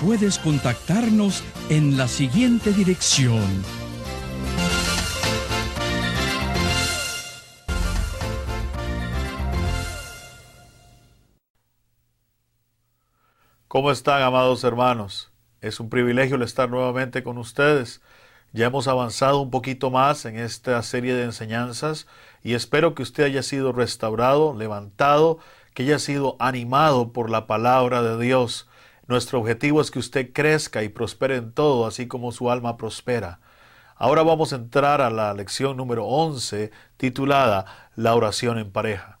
puedes contactarnos en la siguiente dirección. ¿Cómo están, amados hermanos? Es un privilegio el estar nuevamente con ustedes. Ya hemos avanzado un poquito más en esta serie de enseñanzas y espero que usted haya sido restaurado, levantado, que haya sido animado por la palabra de Dios. Nuestro objetivo es que usted crezca y prospere en todo, así como su alma prospera. Ahora vamos a entrar a la lección número 11, titulada La oración en pareja.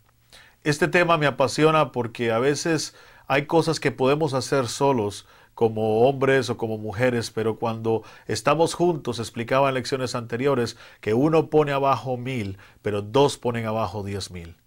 Este tema me apasiona porque a veces hay cosas que podemos hacer solos, como hombres o como mujeres, pero cuando estamos juntos, explicaba en lecciones anteriores, que uno pone abajo mil, pero dos ponen abajo diez mil.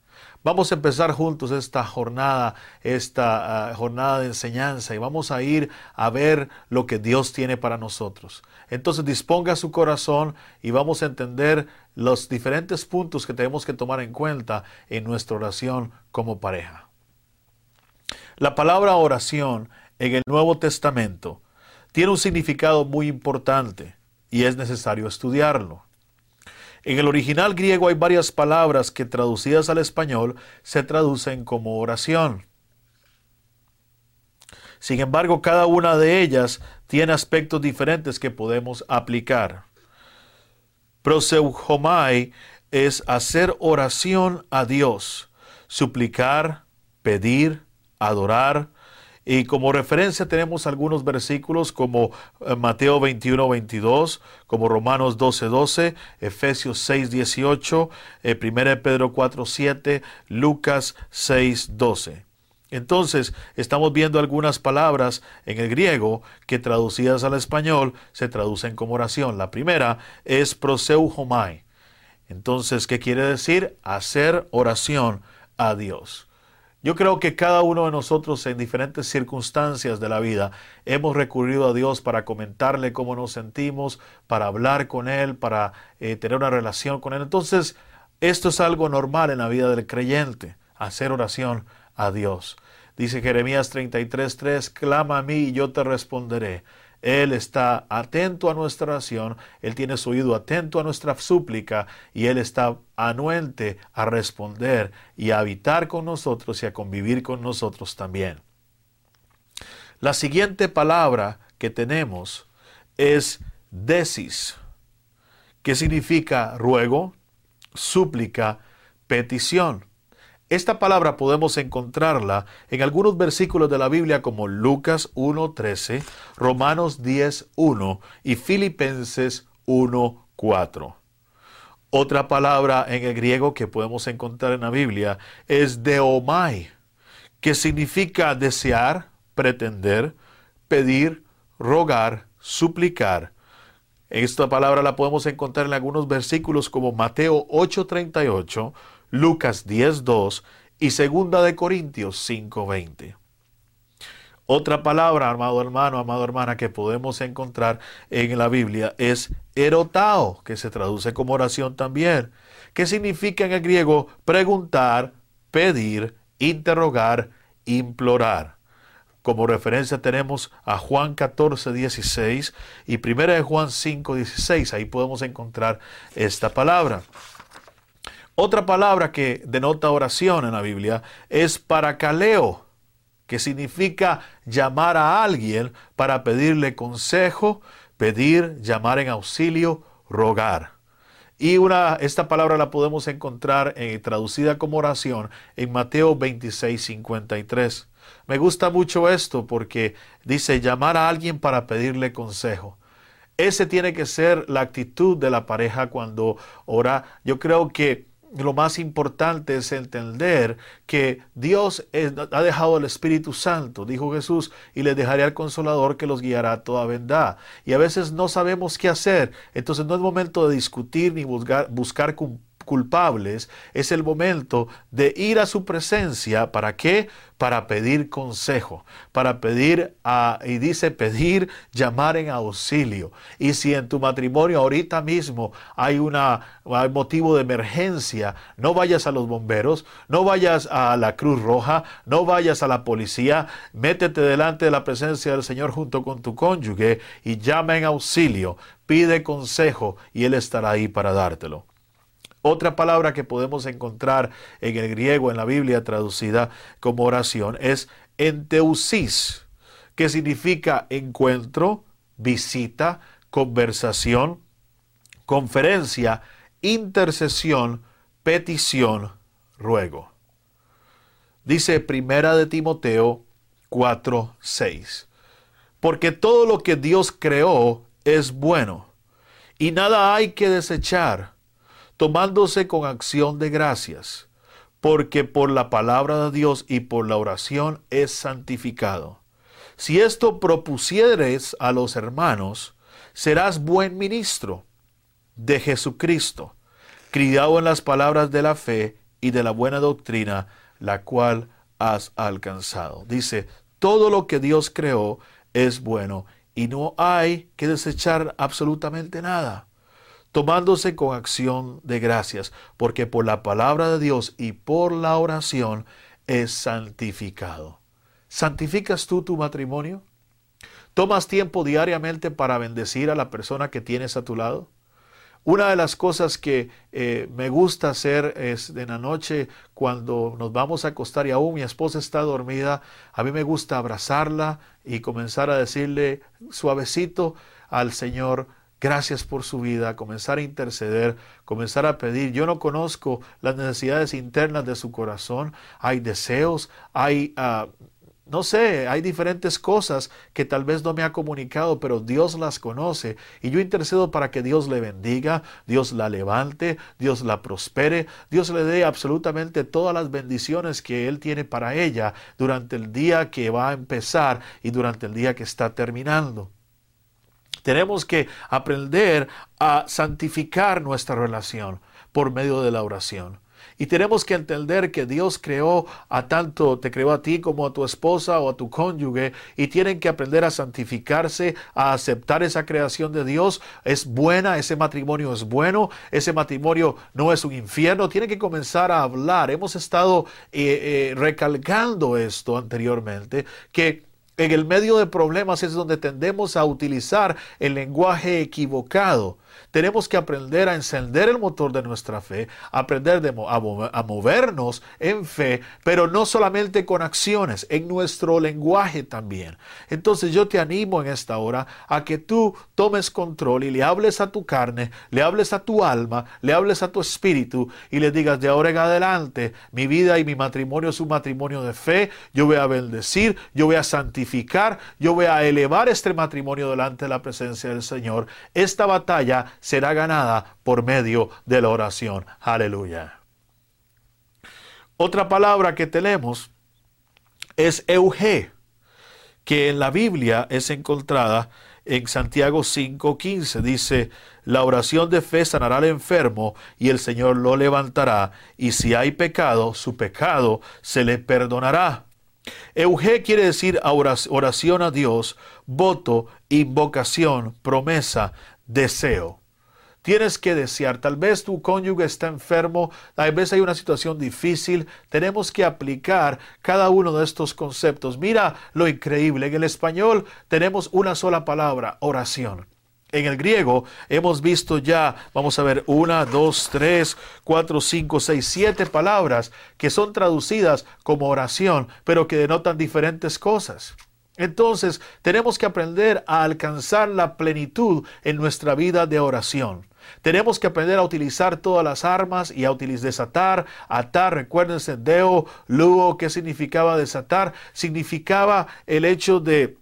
Vamos a empezar juntos esta jornada, esta ah, jornada de enseñanza y vamos a ir a ver lo que Dios tiene para nosotros. Entonces disponga su corazón y vamos a entender los diferentes puntos que tenemos que tomar en cuenta en nuestra oración como pareja. La palabra oración en el Nuevo Testamento tiene un significado muy importante y es necesario estudiarlo. En el original griego hay varias palabras que traducidas al español se traducen como oración. Sin embargo, cada una de ellas tiene aspectos diferentes que podemos aplicar. Proseujomai es hacer oración a Dios, suplicar, pedir, adorar, y como referencia tenemos algunos versículos como eh, Mateo 21, 22, como Romanos 12, 12, Efesios 6, 18, 1 Pedro 4, 7, Lucas 6, 12. Entonces, estamos viendo algunas palabras en el griego que traducidas al español se traducen como oración. La primera es proseuhomai. Entonces, ¿qué quiere decir? Hacer oración a Dios. Yo creo que cada uno de nosotros en diferentes circunstancias de la vida hemos recurrido a Dios para comentarle cómo nos sentimos, para hablar con Él, para eh, tener una relación con Él. Entonces, esto es algo normal en la vida del creyente, hacer oración a Dios. Dice Jeremías 33:3, clama a mí y yo te responderé. Él está atento a nuestra oración, Él tiene su oído atento a nuestra súplica y Él está anuente a responder y a habitar con nosotros y a convivir con nosotros también. La siguiente palabra que tenemos es desis, que significa ruego, súplica, petición. Esta palabra podemos encontrarla en algunos versículos de la Biblia como Lucas 1.13, Romanos 10.1 y Filipenses 1.4. Otra palabra en el griego que podemos encontrar en la Biblia es deomai, que significa desear, pretender, pedir, rogar, suplicar. Esta palabra la podemos encontrar en algunos versículos como Mateo 8:38, Lucas 10.2 y segunda de Corintios 5.20. Otra palabra, amado hermano, amado hermana, que podemos encontrar en la Biblia es erotao, que se traduce como oración también, que significa en el griego preguntar, pedir, interrogar, implorar. Como referencia tenemos a Juan 14, 16 y 1 de Juan 5, 16. Ahí podemos encontrar esta palabra. Otra palabra que denota oración en la Biblia es paracaleo, que significa llamar a alguien para pedirle consejo, pedir, llamar en auxilio, rogar. Y una, esta palabra la podemos encontrar en, traducida como oración en Mateo 26, 53. Me gusta mucho esto porque dice llamar a alguien para pedirle consejo. Ese tiene que ser la actitud de la pareja cuando ora. Yo creo que lo más importante es entender que Dios ha dejado el Espíritu Santo, dijo Jesús, y le dejaré al consolador que los guiará a toda verdad. Y a veces no sabemos qué hacer, entonces no es momento de discutir ni buscar, buscar culpables, es el momento de ir a su presencia. ¿Para qué? Para pedir consejo, para pedir, a, y dice pedir, llamar en auxilio. Y si en tu matrimonio ahorita mismo hay, una, hay motivo de emergencia, no vayas a los bomberos, no vayas a la Cruz Roja, no vayas a la policía, métete delante de la presencia del Señor junto con tu cónyuge y llama en auxilio, pide consejo y Él estará ahí para dártelo. Otra palabra que podemos encontrar en el griego, en la Biblia traducida como oración, es enteusis, que significa encuentro, visita, conversación, conferencia, intercesión, petición, ruego. Dice Primera de Timoteo 4, 6. Porque todo lo que Dios creó es bueno, y nada hay que desechar tomándose con acción de gracias, porque por la palabra de Dios y por la oración es santificado. Si esto propusieres a los hermanos, serás buen ministro de Jesucristo, criado en las palabras de la fe y de la buena doctrina, la cual has alcanzado. Dice, todo lo que Dios creó es bueno y no hay que desechar absolutamente nada tomándose con acción de gracias, porque por la palabra de Dios y por la oración es santificado. ¿Santificas tú tu matrimonio? ¿Tomas tiempo diariamente para bendecir a la persona que tienes a tu lado? Una de las cosas que eh, me gusta hacer es en la noche cuando nos vamos a acostar y aún mi esposa está dormida, a mí me gusta abrazarla y comenzar a decirle suavecito al Señor, Gracias por su vida, comenzar a interceder, comenzar a pedir. Yo no conozco las necesidades internas de su corazón. Hay deseos, hay, ah, no sé, hay diferentes cosas que tal vez no me ha comunicado, pero Dios las conoce. Y yo intercedo para que Dios le bendiga, Dios la levante, Dios la prospere, Dios le dé absolutamente todas las bendiciones que Él tiene para ella durante el día que va a empezar y durante el día que está terminando. Tenemos que aprender a santificar nuestra relación por medio de la oración. Y tenemos que entender que Dios creó a tanto, te creó a ti como a tu esposa o a tu cónyuge, y tienen que aprender a santificarse, a aceptar esa creación de Dios. Es buena, ese matrimonio es bueno, ese matrimonio no es un infierno. Tienen que comenzar a hablar. Hemos estado eh, eh, recalcando esto anteriormente, que en el medio de problemas es donde tendemos a utilizar el lenguaje equivocado. Tenemos que aprender a encender el motor de nuestra fe, aprender a, movernos en fe, pero no solamente con acciones, en nuestro lenguaje también. Entonces yo te animo en esta hora a que tú tomes control y le hables a tu carne, le hables a tu alma, le hables a tu espíritu y le digas de ahora en adelante, mi vida y mi matrimonio es un matrimonio de fe, yo voy a bendecir, yo voy a santificar, yo voy a elevar este matrimonio delante de la presencia del Señor. Esta batalla será ganada por medio de la oración. Aleluya. Otra palabra que tenemos es euge, que en la Biblia es encontrada en Santiago 5:15. Dice, la oración de fe sanará al enfermo y el Señor lo levantará, y si hay pecado, su pecado se le perdonará. Euge quiere decir oración a Dios, voto, invocación, promesa, deseo. Tienes que desear. Tal vez tu cónyuge está enfermo, tal vez hay una situación difícil. Tenemos que aplicar cada uno de estos conceptos. Mira lo increíble. En el español tenemos una sola palabra, oración. En el griego hemos visto ya, vamos a ver, una, dos, tres, cuatro, cinco, seis, siete palabras que son traducidas como oración, pero que denotan diferentes cosas. Entonces, tenemos que aprender a alcanzar la plenitud en nuestra vida de oración. Tenemos que aprender a utilizar todas las armas y a utilizar, desatar, atar. Recuérdense, deo, luo, ¿qué significaba desatar? Significaba el hecho de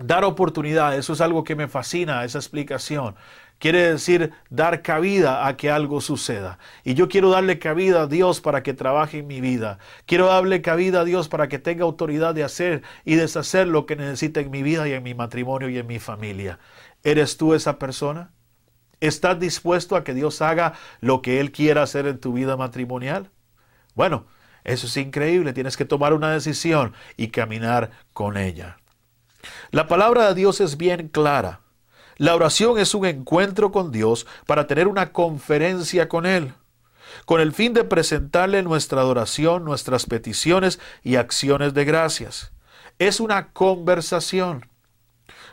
dar oportunidad. Eso es algo que me fascina, esa explicación. Quiere decir dar cabida a que algo suceda. Y yo quiero darle cabida a Dios para que trabaje en mi vida. Quiero darle cabida a Dios para que tenga autoridad de hacer y deshacer lo que necesita en mi vida y en mi matrimonio y en mi familia. ¿Eres tú esa persona? ¿Estás dispuesto a que Dios haga lo que Él quiera hacer en tu vida matrimonial? Bueno, eso es increíble. Tienes que tomar una decisión y caminar con ella. La palabra de Dios es bien clara. La oración es un encuentro con Dios para tener una conferencia con Él, con el fin de presentarle nuestra adoración, nuestras peticiones y acciones de gracias. Es una conversación.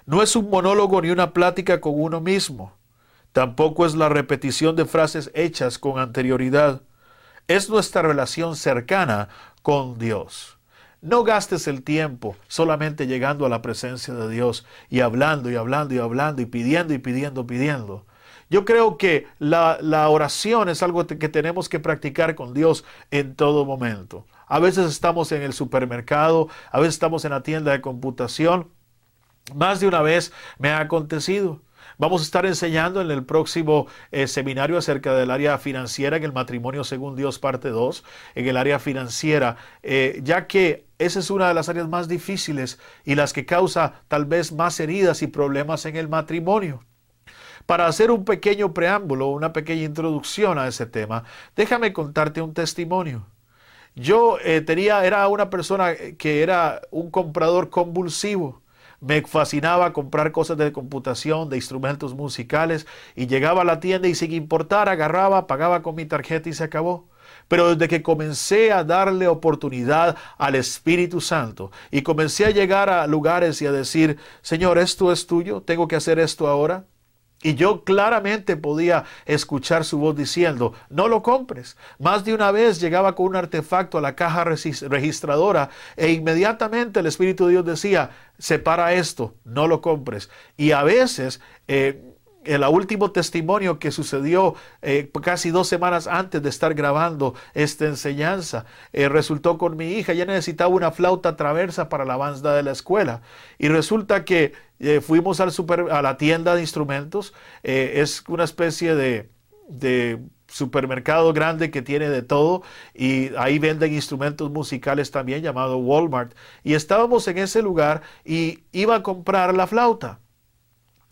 No es un monólogo ni una plática con uno mismo. Tampoco es la repetición de frases hechas con anterioridad. Es nuestra relación cercana con Dios. No gastes el tiempo solamente llegando a la presencia de Dios y hablando y hablando y hablando y pidiendo y pidiendo, pidiendo. Yo creo que la, oración es algo que tenemos que practicar con Dios en todo momento. A veces estamos en el supermercado, a veces estamos en la tienda de computación. Más de una vez me ha acontecido. Vamos a estar enseñando en el próximo eh, seminario acerca del área financiera, en el matrimonio según Dios parte 2, en el área financiera, eh, ya que esa es una de las áreas más difíciles y las que causa tal vez más heridas y problemas en el matrimonio. Para hacer un pequeño preámbulo, una pequeña introducción a ese tema, déjame contarte un testimonio. Yo eh, tenía, era una persona que era un comprador convulsivo. Me fascinaba comprar cosas de computación, de instrumentos musicales, y llegaba a la tienda y sin importar, agarraba, pagaba con mi tarjeta y se acabó. Pero desde que comencé a darle oportunidad al Espíritu Santo y comencé a llegar a lugares y a decir, Señor, esto es tuyo, tengo que hacer esto ahora, y yo claramente podía escuchar su voz diciendo, no lo compres. Más de una vez llegaba con un artefacto a la caja registradora e inmediatamente el Espíritu de Dios decía, separa esto, no lo compres. Y a veces... Eh, el último testimonio que sucedió eh, casi dos semanas antes de estar grabando esta enseñanza eh, resultó con mi hija. Ella necesitaba una flauta traversa para la banda de la escuela. Y resulta que eh, fuimos al super, a la tienda de instrumentos. es una especie de, de supermercado grande que tiene de todo y ahí venden instrumentos musicales también llamado Walmart. Y estábamos en ese lugar y iba a comprar la flauta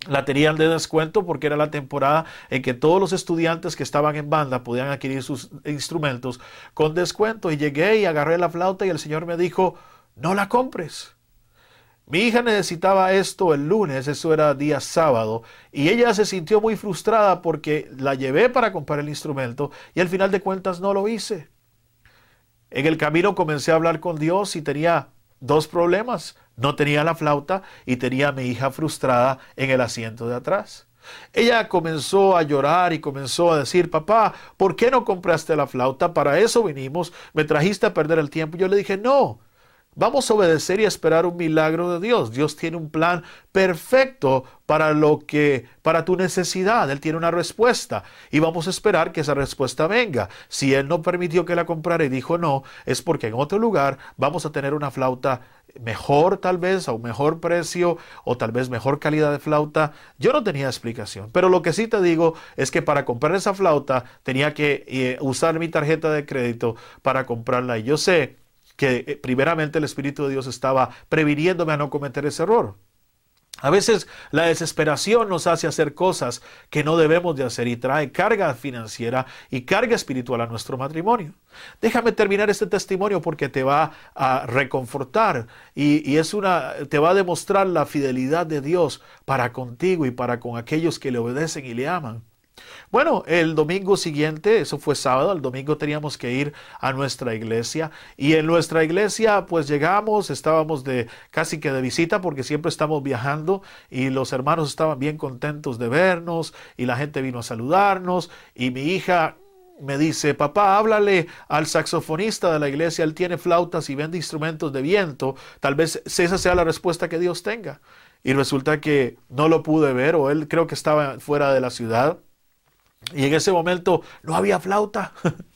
la tenían de descuento porque era la temporada en que todos los estudiantes que estaban en banda podían adquirir sus instrumentos con descuento. Y llegué y agarré la flauta y el Señor me dijo, no la compres. Mi hija necesitaba esto el lunes, eso era día sábado, y ella se sintió muy frustrada porque la llevé para comprar el instrumento y al final de cuentas no lo hice. En el camino comencé a hablar con Dios y tenía dos problemas. No tenía la flauta y tenía a mi hija frustrada en el asiento de atrás. Ella comenzó a llorar y comenzó a decir, papá, ¿por qué no compraste la flauta? Para eso vinimos, me trajiste a perder el tiempo. Yo le dije, no, Vamos a obedecer y esperar un milagro de Dios. Dios tiene un plan perfecto para lo que para tu necesidad. Él tiene una respuesta y vamos a esperar que esa respuesta venga. Si él no permitió que la comprara y dijo no, es porque en otro lugar vamos a tener una flauta mejor tal vez, a un mejor precio o tal vez mejor calidad de flauta. Yo no tenía explicación, pero lo que sí te digo es que para comprar esa flauta tenía que eh, usar mi tarjeta de crédito para comprarla y yo sé que eh, primeramente el Espíritu de Dios estaba previniéndome a no cometer ese error. A veces la desesperación nos hace hacer cosas que no debemos de hacer y trae carga financiera y carga espiritual a nuestro matrimonio. Déjame terminar este testimonio porque te va a reconfortar y, y, es una, te va a demostrar la fidelidad de Dios para contigo y para con aquellos que le obedecen y le aman. Bueno, el domingo siguiente, eso fue sábado, el domingo teníamos que ir a nuestra iglesia y en nuestra iglesia pues llegamos, estábamos de casi que de visita porque siempre estamos viajando y los hermanos estaban bien contentos de vernos y la gente vino a saludarnos y mi hija me dice, papá, háblale al saxofonista de la iglesia, él tiene flautas y vende instrumentos de viento, tal vez esa sea la respuesta que Dios tenga. Y resulta que no lo pude ver o él creo que estaba fuera de la ciudad. Y en ese momento no había flauta.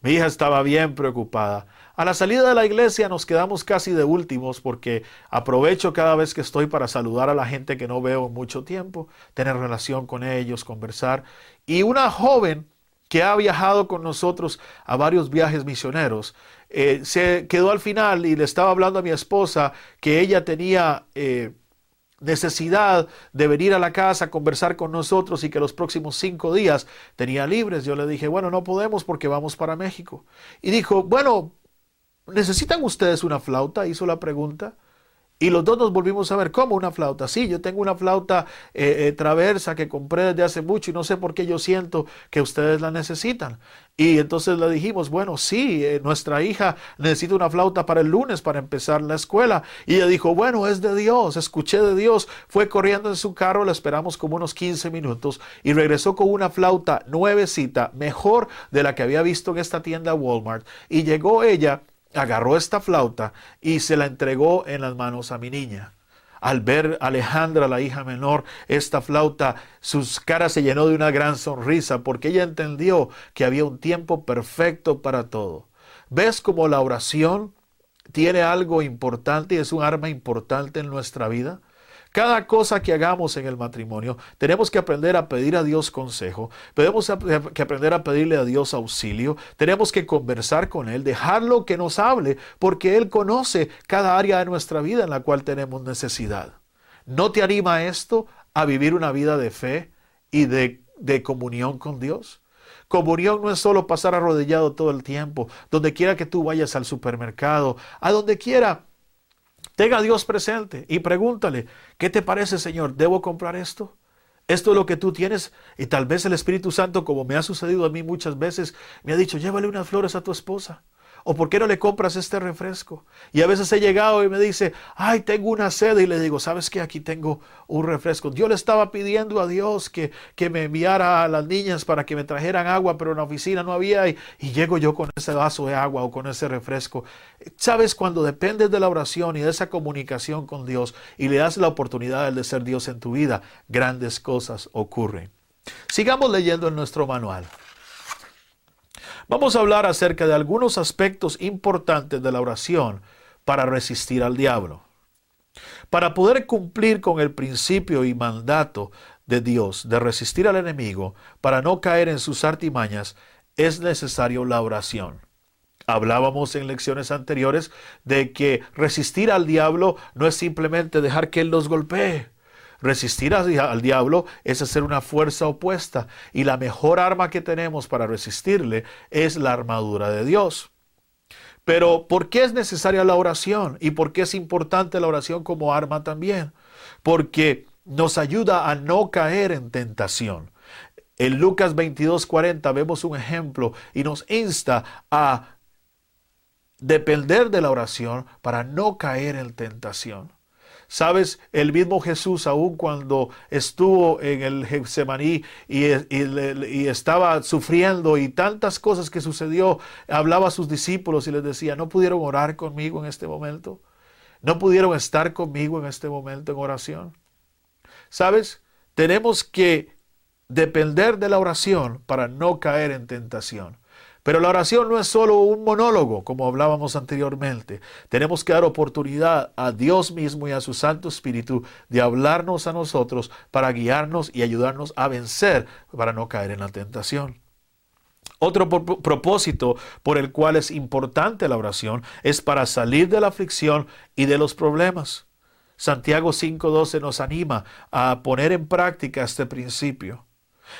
Mi hija estaba bien preocupada. A la salida de la iglesia nos quedamos casi de últimos porque aprovecho cada vez que estoy para saludar a la gente que no veo mucho tiempo, tener relación con ellos, conversar. Y una joven que ha viajado con nosotros a varios viajes misioneros, eh, se quedó al final y le estaba hablando a mi esposa que ella tenía... Eh, necesidad de venir a la casa a conversar con nosotros y que los próximos cinco días tenía libres. Yo le dije, bueno, no podemos porque vamos para México. Y dijo, bueno, ¿necesitan ustedes una flauta? Hizo la pregunta. Y los dos nos volvimos a ver, ¿cómo una flauta? Sí, yo tengo una flauta eh, eh, traversa que compré desde hace mucho y no sé por qué yo siento que ustedes la necesitan. Y entonces le dijimos, bueno, sí, eh, nuestra hija necesita una flauta para el lunes para empezar la escuela. Y ella dijo, bueno, es de Dios, escuché de Dios. Fue corriendo en su carro, la esperamos como unos 15 minutos y regresó con una flauta nuevecita, mejor de la que había visto en esta tienda Walmart. Y llegó ella agarró esta flauta y se la entregó en las manos a mi niña. Al ver a Alejandra, la hija menor, esta flauta, sus caras se llenó de una gran sonrisa porque ella entendió que había un tiempo perfecto para todo. ¿Ves cómo la oración tiene algo importante y es un arma importante en nuestra vida? Cada cosa que hagamos en el matrimonio, tenemos que aprender a pedir a Dios consejo, tenemos que aprender a pedirle a Dios auxilio, tenemos que conversar con Él, dejarlo que nos hable, porque Él conoce cada área de nuestra vida en la cual tenemos necesidad. ¿No te anima esto a vivir una vida de fe y de, comunión con Dios? Comunión no es solo pasar arrodillado todo el tiempo, donde quiera que tú vayas al supermercado, a donde quiera Tenga a Dios presente y pregúntale, ¿qué te parece, Señor? ¿Debo comprar esto? Esto es lo que tú tienes y tal vez el Espíritu Santo, como me ha sucedido a mí muchas veces, me ha dicho, llévale unas flores a tu esposa. ¿O por qué no le compras este refresco? Y a veces he llegado y me dice, ay, tengo una sed. Y le digo, ¿sabes qué? Aquí tengo un refresco. Yo le estaba pidiendo a Dios que, que me enviara a las niñas para que me trajeran agua, pero en la oficina no había. Y, y llego yo con ese vaso de agua o con ese refresco. ¿Sabes? Cuando dependes de la oración y de esa comunicación con Dios y le das la oportunidad de ser Dios en tu vida, grandes cosas ocurren. Sigamos leyendo en nuestro manual. Vamos a hablar acerca de algunos aspectos importantes de la oración para resistir al diablo. Para poder cumplir con el principio y mandato de Dios de resistir al enemigo, para no caer en sus artimañas, es necesario la oración. Hablábamos en lecciones anteriores de que resistir al diablo no es simplemente dejar que él nos golpee. Resistir al diablo es hacer una fuerza opuesta y la mejor arma que tenemos para resistirle es la armadura de Dios. Pero ¿por qué es necesaria la oración? ¿Y por qué es importante la oración como arma también? Porque nos ayuda a no caer en tentación. En Lucas 22:40 vemos un ejemplo y nos insta a depender de la oración para no caer en tentación. Sabes, el mismo Jesús, aun cuando estuvo en el Getsemaní y, y, estaba sufriendo y tantas cosas que sucedió, hablaba a sus discípulos y les decía, ¿no pudieron orar conmigo en este momento? ¿No pudieron estar conmigo en este momento en oración? Sabes, tenemos que depender de la oración para no caer en tentación. Pero la oración no es solo un monólogo, como hablábamos anteriormente. Tenemos que dar oportunidad a Dios mismo y a su Santo Espíritu de hablarnos a nosotros para guiarnos y ayudarnos a vencer para no caer en la tentación. Otro propósito por el cual es importante la oración es para salir de la aflicción y de los problemas. Santiago 5.12 nos anima a poner en práctica este principio.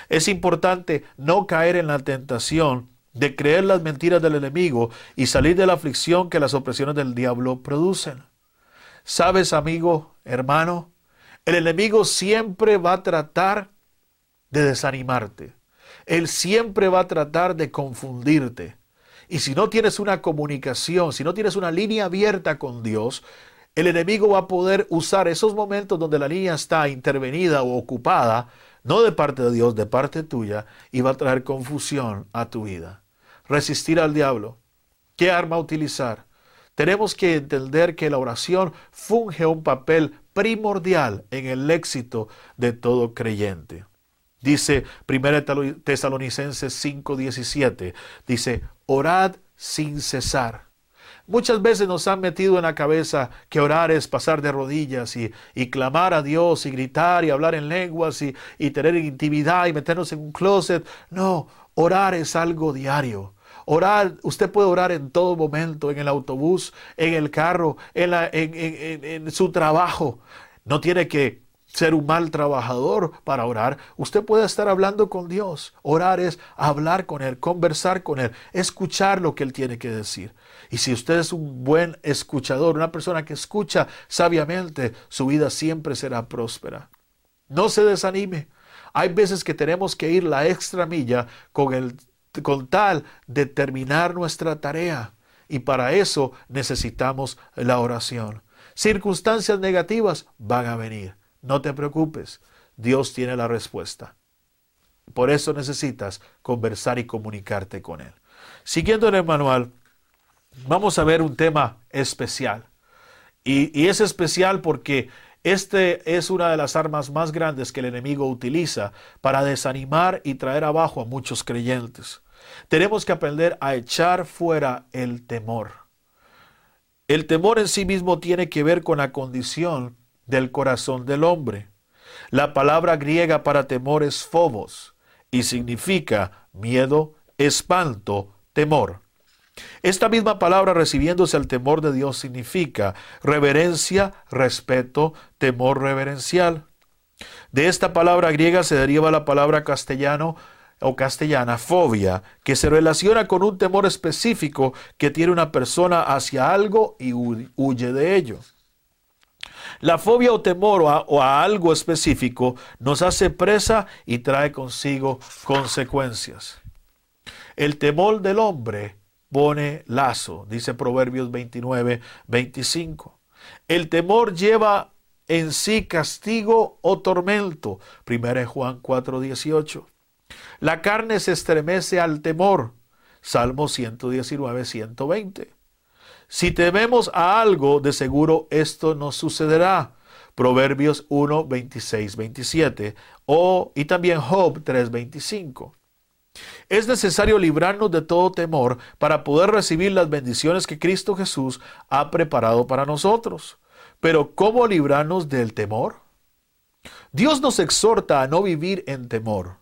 Es importante no caer en la tentación de creer las mentiras del enemigo y salir de la aflicción que las opresiones del diablo producen. Sabes, amigo, hermano, el enemigo siempre va a tratar de desanimarte. Él siempre va a tratar de confundirte. Y si no tienes una comunicación, si no tienes una línea abierta con Dios, el enemigo va a poder usar esos momentos donde la línea está intervenida o ocupada, no de parte de Dios, de parte tuya, y va a traer confusión a tu vida resistir al diablo. ¿Qué arma utilizar? Tenemos que entender que la oración funge un papel primordial en el éxito de todo creyente. Dice 1 Tesalonicenses 5:17, dice, orad sin cesar. Muchas veces nos han metido en la cabeza que orar es pasar de rodillas y, clamar a Dios y gritar y hablar en lenguas y, y tener intimidad y meternos en un closet. No, orar es algo diario. Orar, usted puede orar en todo momento, en el autobús, en el carro, en, su trabajo. No tiene que ser un mal trabajador para orar. Usted puede estar hablando con Dios. Orar es hablar con Él, conversar con Él, escuchar lo que Él tiene que decir. Y si usted es un buen escuchador, una persona que escucha sabiamente, su vida siempre será próspera. No se desanime. Hay veces que tenemos que ir la extra milla con, el, con tal de terminar nuestra tarea. Y para eso necesitamos la oración. Circunstancias negativas van a venir no te preocupes, Dios tiene la respuesta. Por eso necesitas conversar y comunicarte con Él. Siguiendo en el manual, vamos a ver un tema especial. Y, es especial porque este es una de las armas más grandes que el enemigo utiliza para desanimar y traer abajo a muchos creyentes. Tenemos que aprender a echar fuera el temor. El temor en sí mismo tiene que ver con la condición del corazón del hombre. La palabra griega para temor es phobos y significa miedo, espanto, temor. Esta misma palabra recibiéndose al temor de Dios significa reverencia, respeto, temor reverencial. De esta palabra griega se deriva la palabra castellano o castellana fobia, que se relaciona con un temor específico que tiene una persona hacia algo y huye de ello. La fobia o temor o a, algo específico nos hace presa y trae consigo consecuencias. El temor del hombre pone lazo, dice Proverbios 29, 25. El temor lleva en sí castigo o tormento, 1 Juan 4, 18. La carne se estremece al temor, Salmo 119, 120. Si tememos a algo, de seguro esto nos sucederá. Proverbios 1, 26, 27. O, y también Job 3, 25. Es necesario librarnos de todo temor para poder recibir las bendiciones que Cristo Jesús ha preparado para nosotros. Pero ¿cómo librarnos del temor? Dios nos exhorta a no vivir en temor.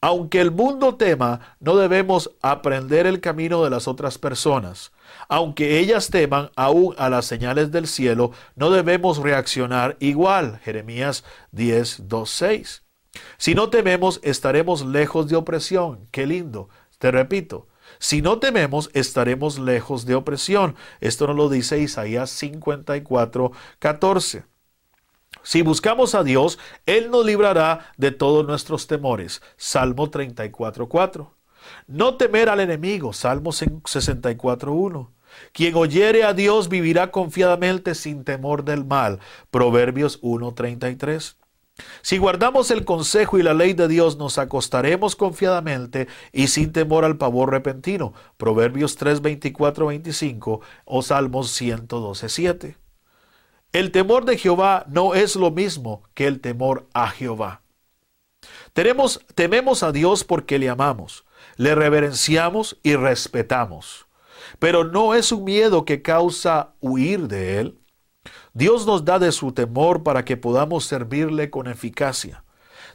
Aunque el mundo tema, no debemos aprender el camino de las otras personas. Aunque ellas teman aún a las señales del cielo, no debemos reaccionar igual. Jeremías 10, 2, 6. Si no tememos, estaremos lejos de opresión. Qué lindo. Te repito, si no tememos, estaremos lejos de opresión. Esto nos lo dice Isaías 54, 14. Si buscamos a Dios, Él nos librará de todos nuestros temores. Salmo 34.4. No temer al enemigo. Salmo 64.1. Quien oyere a Dios vivirá confiadamente sin temor del mal. Proverbios 1.33. Si guardamos el consejo y la ley de Dios, nos acostaremos confiadamente y sin temor al pavor repentino. Proverbios 3, 25 o Salmos 112, 7. El temor de Jehová no es lo mismo que el temor a Jehová. Tenemos, tememos a Dios porque le amamos, le reverenciamos y respetamos. Pero no es un miedo que causa huir de Él. Dios nos da de su temor para que podamos servirle con eficacia.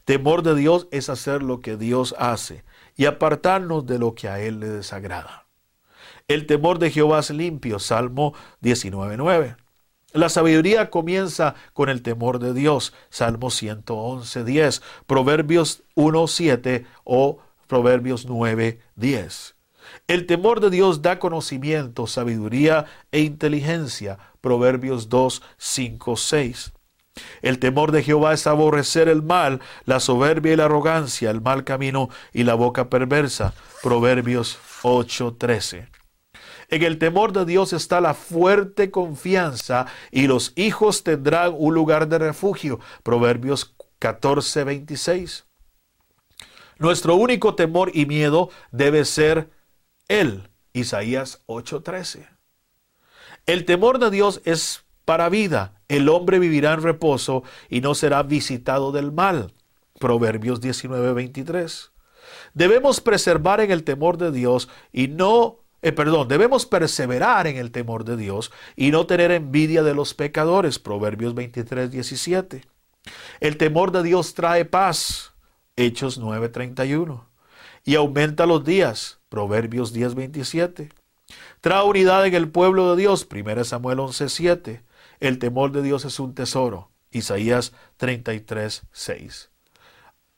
Temor de Dios es hacer lo que Dios hace y apartarnos de lo que a Él le desagrada. El temor de Jehová es limpio, Salmo 19.9. La sabiduría comienza con el temor de Dios. Salmo 111, 10, Proverbios 1, 7 o Proverbios 9, 10. El temor de Dios da conocimiento, sabiduría e inteligencia. Proverbios 2, 5, 6. El temor de Jehová es aborrecer el mal, la soberbia y la arrogancia, el mal camino y la boca perversa. Proverbios 8, 13. En el temor de Dios está la fuerte confianza y los hijos tendrán un lugar de refugio. Proverbios 14, 26. Nuestro único temor y miedo debe ser Él. Isaías 8:13. El temor de Dios es para vida. El hombre vivirá en reposo y no será visitado del mal. Proverbios 19, 23. Debemos preservar en el temor de Dios y no, eh, perdón, debemos perseverar en el temor de Dios y no tener envidia de los pecadores. Proverbios 23, 17. El temor de Dios trae paz. Hechos 9, 31. Y aumenta los días. Proverbios 10, 27. Trae unidad en el pueblo de Dios. 1 Samuel 11, 7. El temor de Dios es un tesoro. Isaías 33, 6.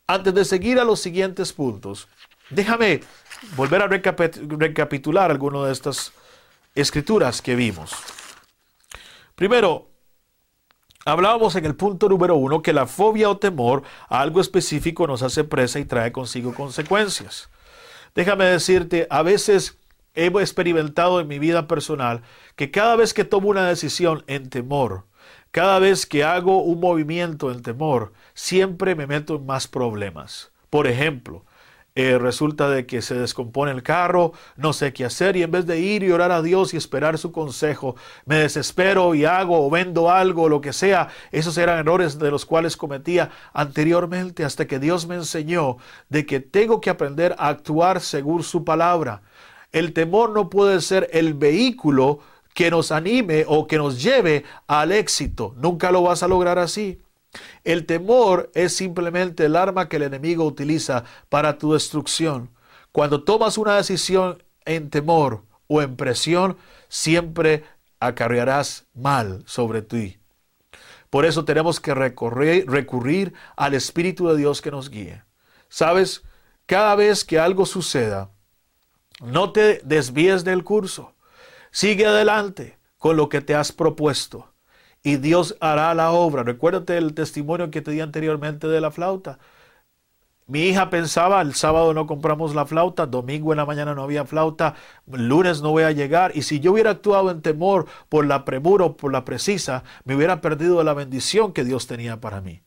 Antes de seguir a los siguientes puntos, déjame volver a recapitular algunas de estas escrituras que vimos. Primero, hablábamos en el punto número uno que la fobia o temor a algo específico nos hace presa y trae consigo consecuencias. Déjame decirte, a veces he experimentado en mi vida personal que cada vez que tomo una decisión en temor, cada vez que hago un movimiento en temor, siempre me meto en más problemas. Por ejemplo, eh, resulta de que se descompone el carro, no sé qué hacer y en vez de ir y orar a Dios y esperar su consejo, me desespero y hago o vendo algo, lo que sea. Esos eran errores de los cuales cometía anteriormente hasta que Dios me enseñó de que tengo que aprender a actuar según su palabra. El temor no puede ser el vehículo que nos anime o que nos lleve al éxito. Nunca lo vas a lograr así. El temor es simplemente el arma que el enemigo utiliza para tu destrucción. Cuando tomas una decisión en temor o en presión, siempre acarrearás mal sobre ti. Por eso tenemos que recurrir al Espíritu de Dios que nos guíe. Sabes, cada vez que algo suceda, no te desvíes del curso. Sigue adelante con lo que te has propuesto y Dios hará la obra. Recuérdate el testimonio que te di anteriormente de la flauta. Mi hija pensaba, el sábado no compramos la flauta, domingo en la mañana no había flauta, lunes no voy a llegar. Y si yo hubiera actuado en temor por la premura o por la precisa, me hubiera perdido la bendición que Dios tenía para mí.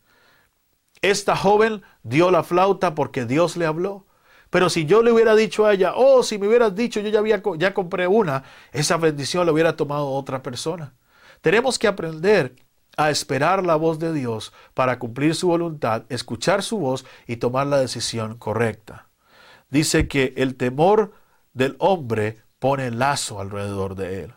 Esta joven dio la flauta porque Dios le habló. Pero si yo le hubiera dicho a ella, oh, si me hubieras dicho, yo ya, había, ya compré una, esa bendición la hubiera tomado otra persona. Tenemos que aprender a esperar la voz de Dios para cumplir su voluntad, escuchar su voz y tomar la decisión correcta. Dice que el temor del hombre pone lazo alrededor de él.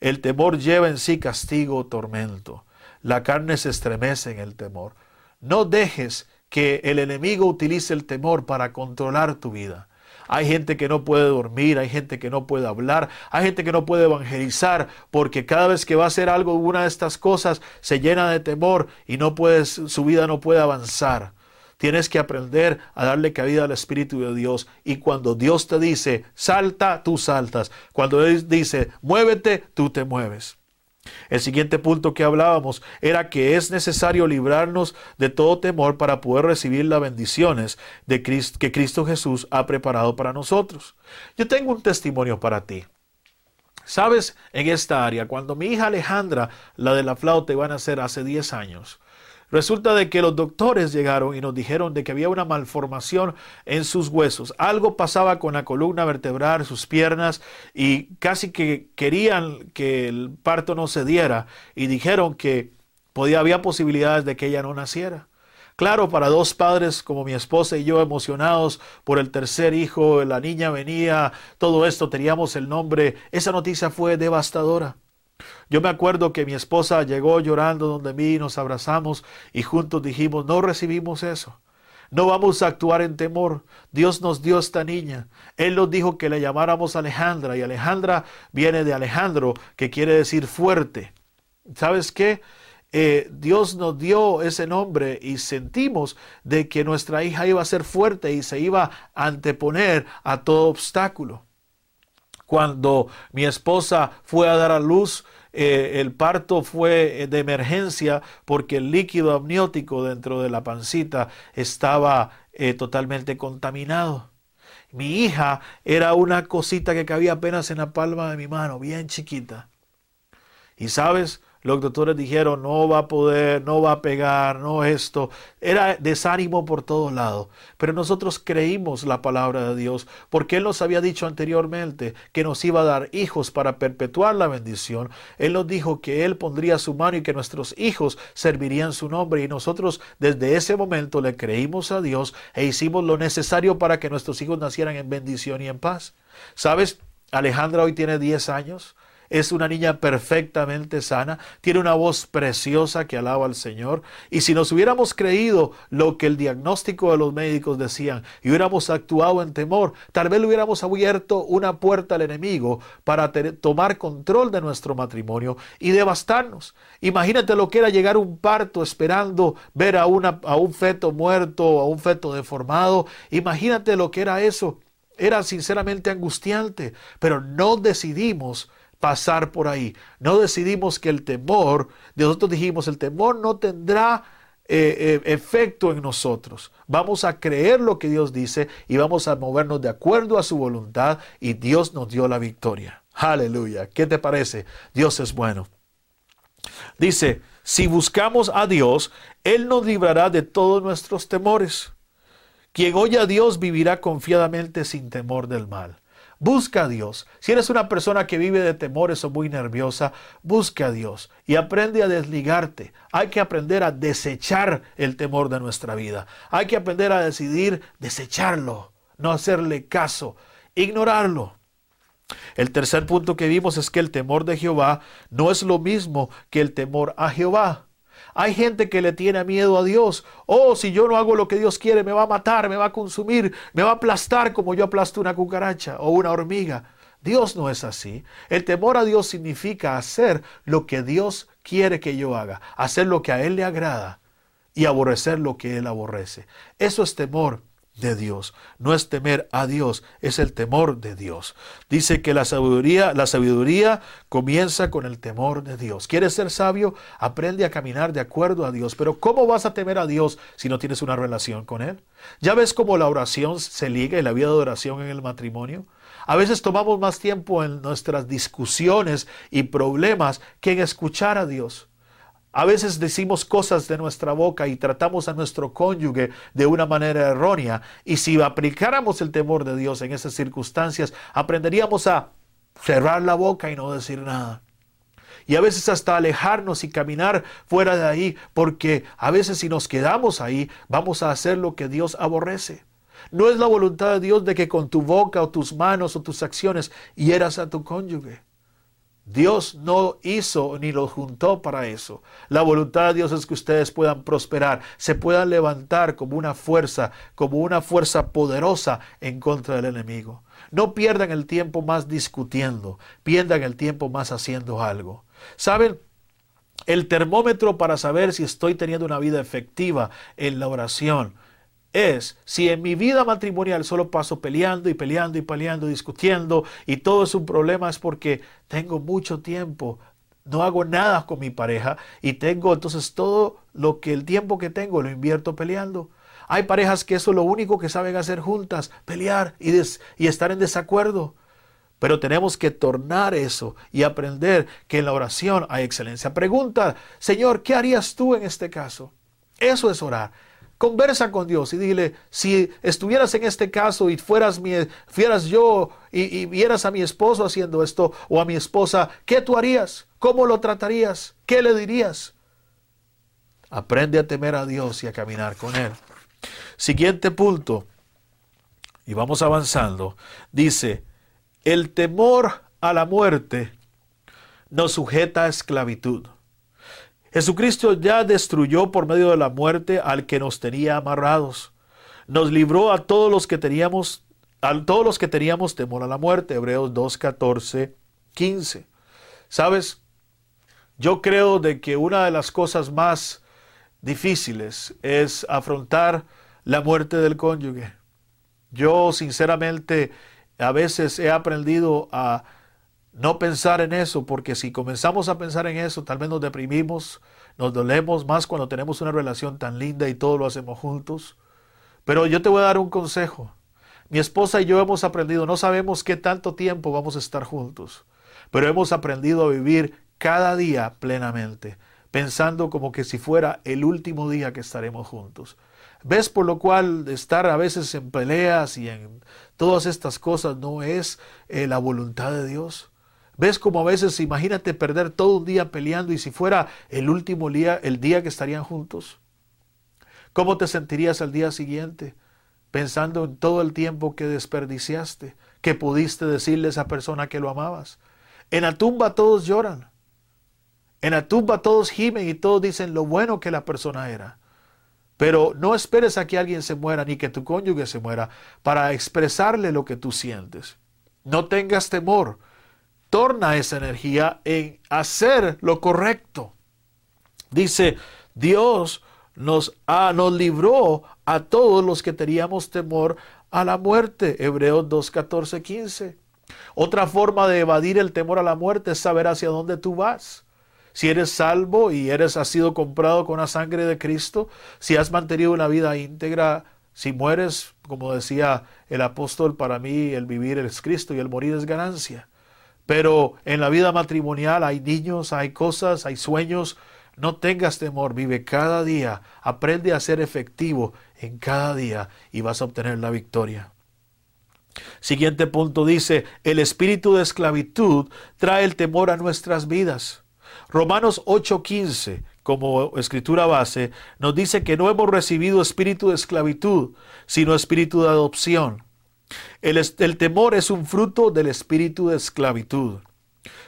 El temor lleva en sí castigo o tormento. La carne se estremece en el temor. No dejes que el enemigo utilice el temor para controlar tu vida. Hay gente que no puede dormir, hay gente que no puede hablar, hay gente que no puede evangelizar porque cada vez que va a hacer algo, una de estas cosas, se llena de temor y no su vida no puede avanzar. Tienes que aprender a darle cabida al Espíritu de Dios. Y cuando Dios te dice, salta, tú saltas. Cuando Él dice, muévete, tú te mueves. El siguiente punto que hablábamos era que es necesario librarnos de todo temor para poder recibir las bendiciones de que Cristo Jesús ha preparado para nosotros. Yo tengo un testimonio para ti. Sabes, en esta área, cuando mi hija Alejandra, la de la flauta, iba a nacer hace 10 años, Resulta de que los doctores llegaron y nos dijeron de que había una malformación en sus huesos. Algo pasaba con la columna vertebral, sus piernas y casi que querían que el parto no se diera y dijeron que podía había posibilidades de que ella no naciera. Claro, para dos padres como mi esposa y yo emocionados por el tercer hijo, la niña venía, todo esto teníamos el nombre, esa noticia fue devastadora. Yo me acuerdo que mi esposa llegó llorando donde mí, nos abrazamos y juntos dijimos, no recibimos eso. No vamos a actuar en temor. Dios nos dio esta niña. Él nos dijo que le llamáramos Alejandra y Alejandra viene de Alejandro, que quiere decir fuerte. ¿Sabes qué? Eh, Dios nos dio ese nombre y sentimos de que nuestra hija iba a ser fuerte y se iba a anteponer a todo obstáculo. Cuando mi esposa fue a dar a luz, eh, el parto fue de emergencia porque el líquido amniótico dentro de la pancita estaba eh, totalmente contaminado. Mi hija era una cosita que cabía apenas en la palma de mi mano, bien chiquita. Y sabes, Los doctores dijeron, no va a poder, no va a pegar, no esto. Era desánimo por todos lados. Pero nosotros creímos la palabra de Dios porque Él nos había dicho anteriormente que nos iba a dar hijos para perpetuar la bendición. Él nos dijo que Él pondría su mano y que nuestros hijos servirían su nombre. Y nosotros desde ese momento le creímos a Dios e hicimos lo necesario para que nuestros hijos nacieran en bendición y en paz. ¿Sabes? Alejandra hoy tiene 10 años es una niña perfectamente sana, tiene una voz preciosa que alaba al Señor. Y si nos hubiéramos creído lo que el diagnóstico de los médicos decían y hubiéramos actuado en temor, tal vez le hubiéramos abierto una puerta al enemigo para tomar control de nuestro matrimonio y devastarnos. Imagínate lo que era llegar a un parto esperando ver a, a un feto muerto, a un feto deformado. Imagínate lo que era eso. Era sinceramente angustiante, pero no decidimos pasar por ahí. No decidimos que el temor, nosotros dijimos, el temor no tendrá eh, eh, efecto en nosotros. Vamos a creer lo que Dios dice y vamos a movernos de acuerdo a su voluntad y Dios nos dio la victoria. Aleluya. ¿Qué te parece? Dios es bueno. Dice, si buscamos a Dios, Él nos librará de todos nuestros temores. Quien oye a Dios vivirá confiadamente sin temor del mal. Busca a Dios. Si eres una persona que vive de temores o muy nerviosa, busca a Dios y aprende a desligarte. Hay que aprender a desechar el temor de nuestra vida. Hay que aprender a decidir desecharlo, no hacerle caso, ignorarlo. El tercer punto que vimos es que el temor de Jehová no es lo mismo que el temor a Jehová. Hay gente que le tiene miedo a Dios. Oh, si yo no hago lo que Dios quiere, me va a matar, me va a consumir, me va a aplastar como yo aplasto una cucaracha o una hormiga. Dios no es así. El temor a Dios significa hacer lo que Dios quiere que yo haga, hacer lo que a Él le agrada y aborrecer lo que Él aborrece. Eso es temor de Dios. No es temer a Dios, es el temor de Dios. Dice que la sabiduría, la sabiduría comienza con el temor de Dios. ¿Quieres ser sabio? Aprende a caminar de acuerdo a Dios. Pero ¿cómo vas a temer a Dios si no tienes una relación con Él? ¿Ya ves cómo la oración se liga y la vida de oración en el matrimonio? A veces tomamos más tiempo en nuestras discusiones y problemas que en escuchar a Dios. A veces decimos cosas de nuestra boca y tratamos a nuestro cónyuge de una manera errónea. Y si aplicáramos el temor de Dios en esas circunstancias, aprenderíamos a cerrar la boca y no decir nada. Y a veces hasta alejarnos y caminar fuera de ahí, porque a veces si nos quedamos ahí, vamos a hacer lo que Dios aborrece. No es la voluntad de Dios de que con tu boca o tus manos o tus acciones hieras a tu cónyuge. Dios no hizo ni lo juntó para eso. La voluntad de Dios es que ustedes puedan prosperar, se puedan levantar como una fuerza, como una fuerza poderosa en contra del enemigo. No pierdan el tiempo más discutiendo, pierdan el tiempo más haciendo algo. ¿Saben? El termómetro para saber si estoy teniendo una vida efectiva en la oración es si en mi vida matrimonial solo paso peleando y peleando y peleando, discutiendo y todo es un problema es porque tengo mucho tiempo, no hago nada con mi pareja y tengo entonces todo lo que el tiempo que tengo lo invierto peleando. Hay parejas que eso es lo único que saben hacer juntas, pelear y, y estar en desacuerdo. Pero tenemos que tornar eso y aprender que en la oración hay excelencia. Pregunta, Señor, ¿qué harías tú en este caso? Eso es orar. Conversa con Dios y dile, si estuvieras en este caso y fueras, mi, fueras yo y, y, vieras a mi esposo haciendo esto o a mi esposa, ¿qué tú harías? ¿Cómo lo tratarías? ¿Qué le dirías? Aprende a temer a Dios y a caminar con Él. Siguiente punto, y vamos avanzando, dice, el temor a la muerte nos sujeta a esclavitud. Jesucristo ya destruyó por medio de la muerte al que nos tenía amarrados. Nos libró a todos los que teníamos, a todos los que teníamos temor a la muerte. Hebreos 2, 14, 15. ¿Sabes? Yo creo de que una de las cosas más difíciles es afrontar la muerte del cónyuge. Yo sinceramente a veces he aprendido a no pensar en eso, porque si comenzamos a pensar en eso, tal vez nos deprimimos, nos dolemos más cuando tenemos una relación tan linda y todo lo hacemos juntos. Pero yo te voy a dar un consejo. Mi esposa y yo hemos aprendido, no sabemos qué tanto tiempo vamos a estar juntos, pero hemos aprendido a vivir cada día plenamente, pensando como que si fuera el último día que estaremos juntos. ¿Ves por lo cual estar a veces en peleas y en todas estas cosas no es eh, la voluntad de Dios? ¿Ves como a veces imagínate perder todo un día peleando y si fuera el último día, el día que estarían juntos? ¿Cómo te sentirías al día siguiente? Pensando en todo el tiempo que desperdiciaste, que pudiste decirle a esa persona que lo amabas. En la tumba todos lloran. En la tumba todos gimen y todos dicen lo bueno que la persona era. Pero no esperes a que alguien se muera ni que tu cónyuge se muera para expresarle lo que tú sientes. No tengas temor. Torna esa energía en hacer lo correcto. Dice, Dios nos, ah, nos libró a todos los que teníamos temor a la muerte. Hebreos 2, 14, 15. Otra forma de evadir el temor a la muerte es saber hacia dónde tú vas. Si eres salvo y eres has sido comprado con la sangre de Cristo, si has mantenido una vida íntegra, si mueres, como decía el apóstol, para mí el vivir es Cristo y el morir es ganancia. Pero en la vida matrimonial hay niños, hay cosas, hay sueños. No tengas temor, vive cada día, aprende a ser efectivo en cada día y vas a obtener la victoria. Siguiente punto dice, el espíritu de esclavitud trae el temor a nuestras vidas. Romanos 8:15, como escritura base, nos dice que no hemos recibido espíritu de esclavitud, sino espíritu de adopción. El, temor es un fruto del espíritu de esclavitud.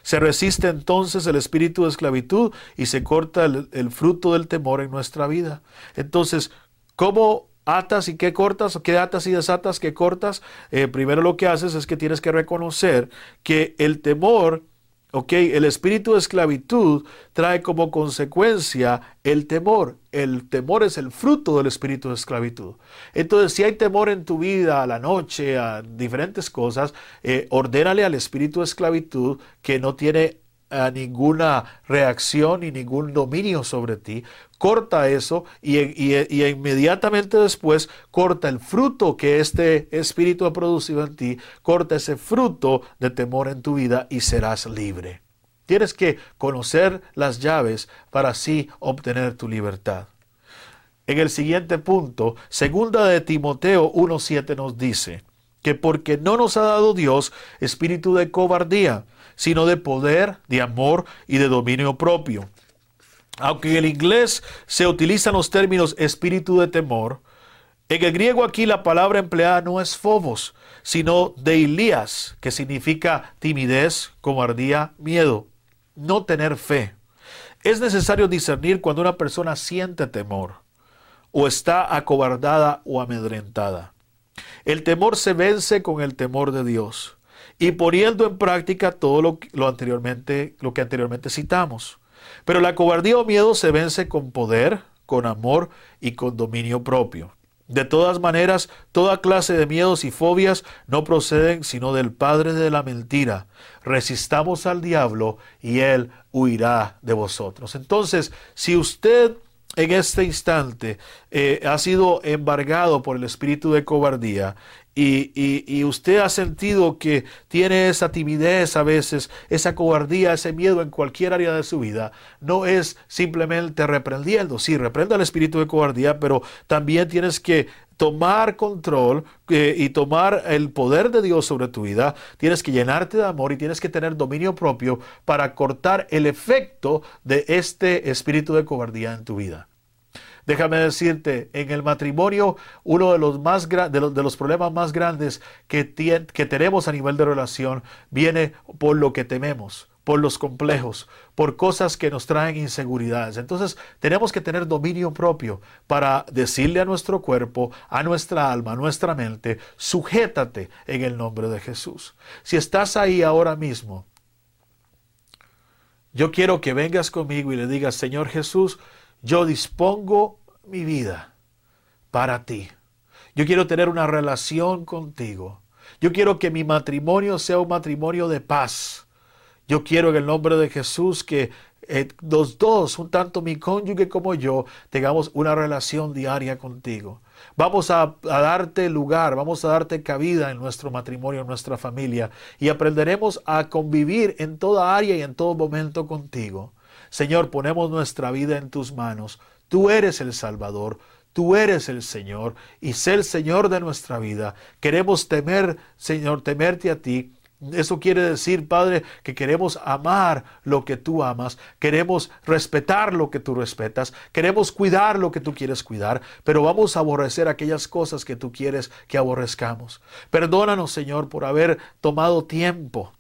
Se resiste entonces el espíritu de esclavitud y se corta el, fruto del temor en nuestra vida. Entonces, ¿cómo atas y qué cortas, qué atas y desatas, qué cortas, eh, primero lo que haces es que tienes que reconocer que el temor Ok, el espíritu de esclavitud trae como consecuencia el temor. El temor es el fruto del espíritu de esclavitud. Entonces, si hay temor en tu vida, a la noche, a diferentes cosas, eh, ordénale al espíritu de esclavitud que no tiene a ninguna reacción y ningún dominio sobre ti, corta eso y, inmediatamente después corta el fruto que este espíritu ha producido en ti, corta ese fruto de temor en tu vida y serás libre. Tienes que conocer las llaves para así obtener tu libertad. En el siguiente punto, segunda de Timoteo 1.7 nos dice que porque no nos ha dado Dios espíritu de cobardía, sino de poder, de amor y de dominio propio. Aunque en el inglés se utilizan los términos espíritu de temor, en el griego aquí la palabra empleada no es phobos, sino deilías, que significa timidez, cobardía, miedo, no tener fe. Es necesario discernir cuando una persona siente temor o está acobardada o amedrentada. El temor se vence con el temor de Dios y poniendo en práctica todo lo, anteriormente, lo que anteriormente citamos. Pero la cobardía o miedo se vence con poder, con amor y con dominio propio. De todas maneras, toda clase de miedos y fobias no proceden sino del Padre de la mentira. Resistamos al diablo y él huirá de vosotros. Entonces, si usted en este instante eh, ha sido embargado por el espíritu de cobardía y, usted ha sentido que tiene esa timidez a veces, esa cobardía, ese miedo en cualquier área de su vida, no es simplemente reprendiendo. Sí, reprenda el espíritu de cobardía, pero también tienes que tomar control eh, y tomar el poder de Dios sobre tu vida. Tienes que llenarte de amor y tienes que tener dominio propio para cortar el efecto de este espíritu de cobardía en tu vida. Déjame decirte, en el matrimonio, uno de los, más de los, de los problemas más grandes que, que tenemos a nivel de relación viene por lo que tememos por los complejos, por cosas que nos traen inseguridades. Entonces tenemos que tener dominio propio para decirle a nuestro cuerpo, a nuestra alma, a nuestra mente, sujétate en el nombre de Jesús. Si estás ahí ahora mismo, yo quiero que vengas conmigo y le digas, Señor Jesús, yo dispongo mi vida para ti. Yo quiero tener una relación contigo. Yo quiero que mi matrimonio sea un matrimonio de paz. Yo quiero en el nombre de Jesús que eh, los dos, un tanto mi cónyuge como yo, tengamos una relación diaria contigo. Vamos a, darte lugar, vamos a darte cabida en nuestro matrimonio, en nuestra familia, y aprenderemos a convivir en toda área y en todo momento contigo. Señor, ponemos nuestra vida en tus manos. Tú eres el Salvador, tú eres el Señor, y sé el Señor de nuestra vida. Queremos temer, Señor, temerte a ti eso quiere decir, Padre, que queremos amar lo que tú amas, queremos respetar lo que tú respetas, queremos cuidar lo que tú quieres cuidar, pero vamos a aborrecer aquellas cosas que tú quieres que aborrezcamos. Perdónanos, Señor, por haber tomado tiempo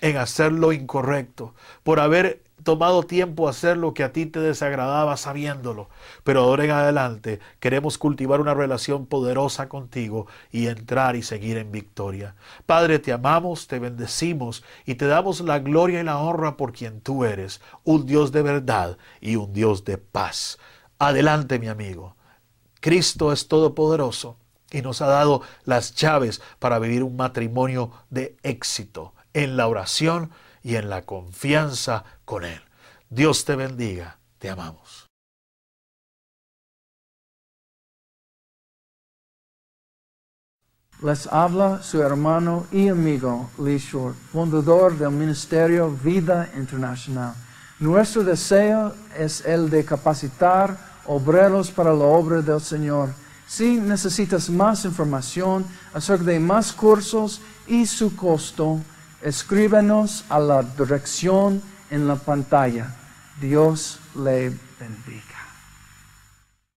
en hacer lo incorrecto, por haber tomado tiempo hacer lo que a ti te desagradaba sabiéndolo, pero ahora en adelante queremos cultivar una relación poderosa contigo y entrar y seguir en victoria. Padre, te amamos, te bendecimos y te damos la gloria y la honra por quien tú eres, un Dios de verdad y un Dios de paz. Adelante, mi amigo. Cristo es todopoderoso y nos ha dado las llaves para vivir un matrimonio de éxito en la oración y en la confianza con Él. Dios te bendiga, te amamos. Les habla su hermano y amigo Lee Short, fundador del Ministerio Vida Internacional. Nuestro deseo es el de capacitar obreros para la obra del Señor. Si necesitas más información acerca de más cursos y su costo, escríbenos a la dirección en la pantalla. Dios le bendiga.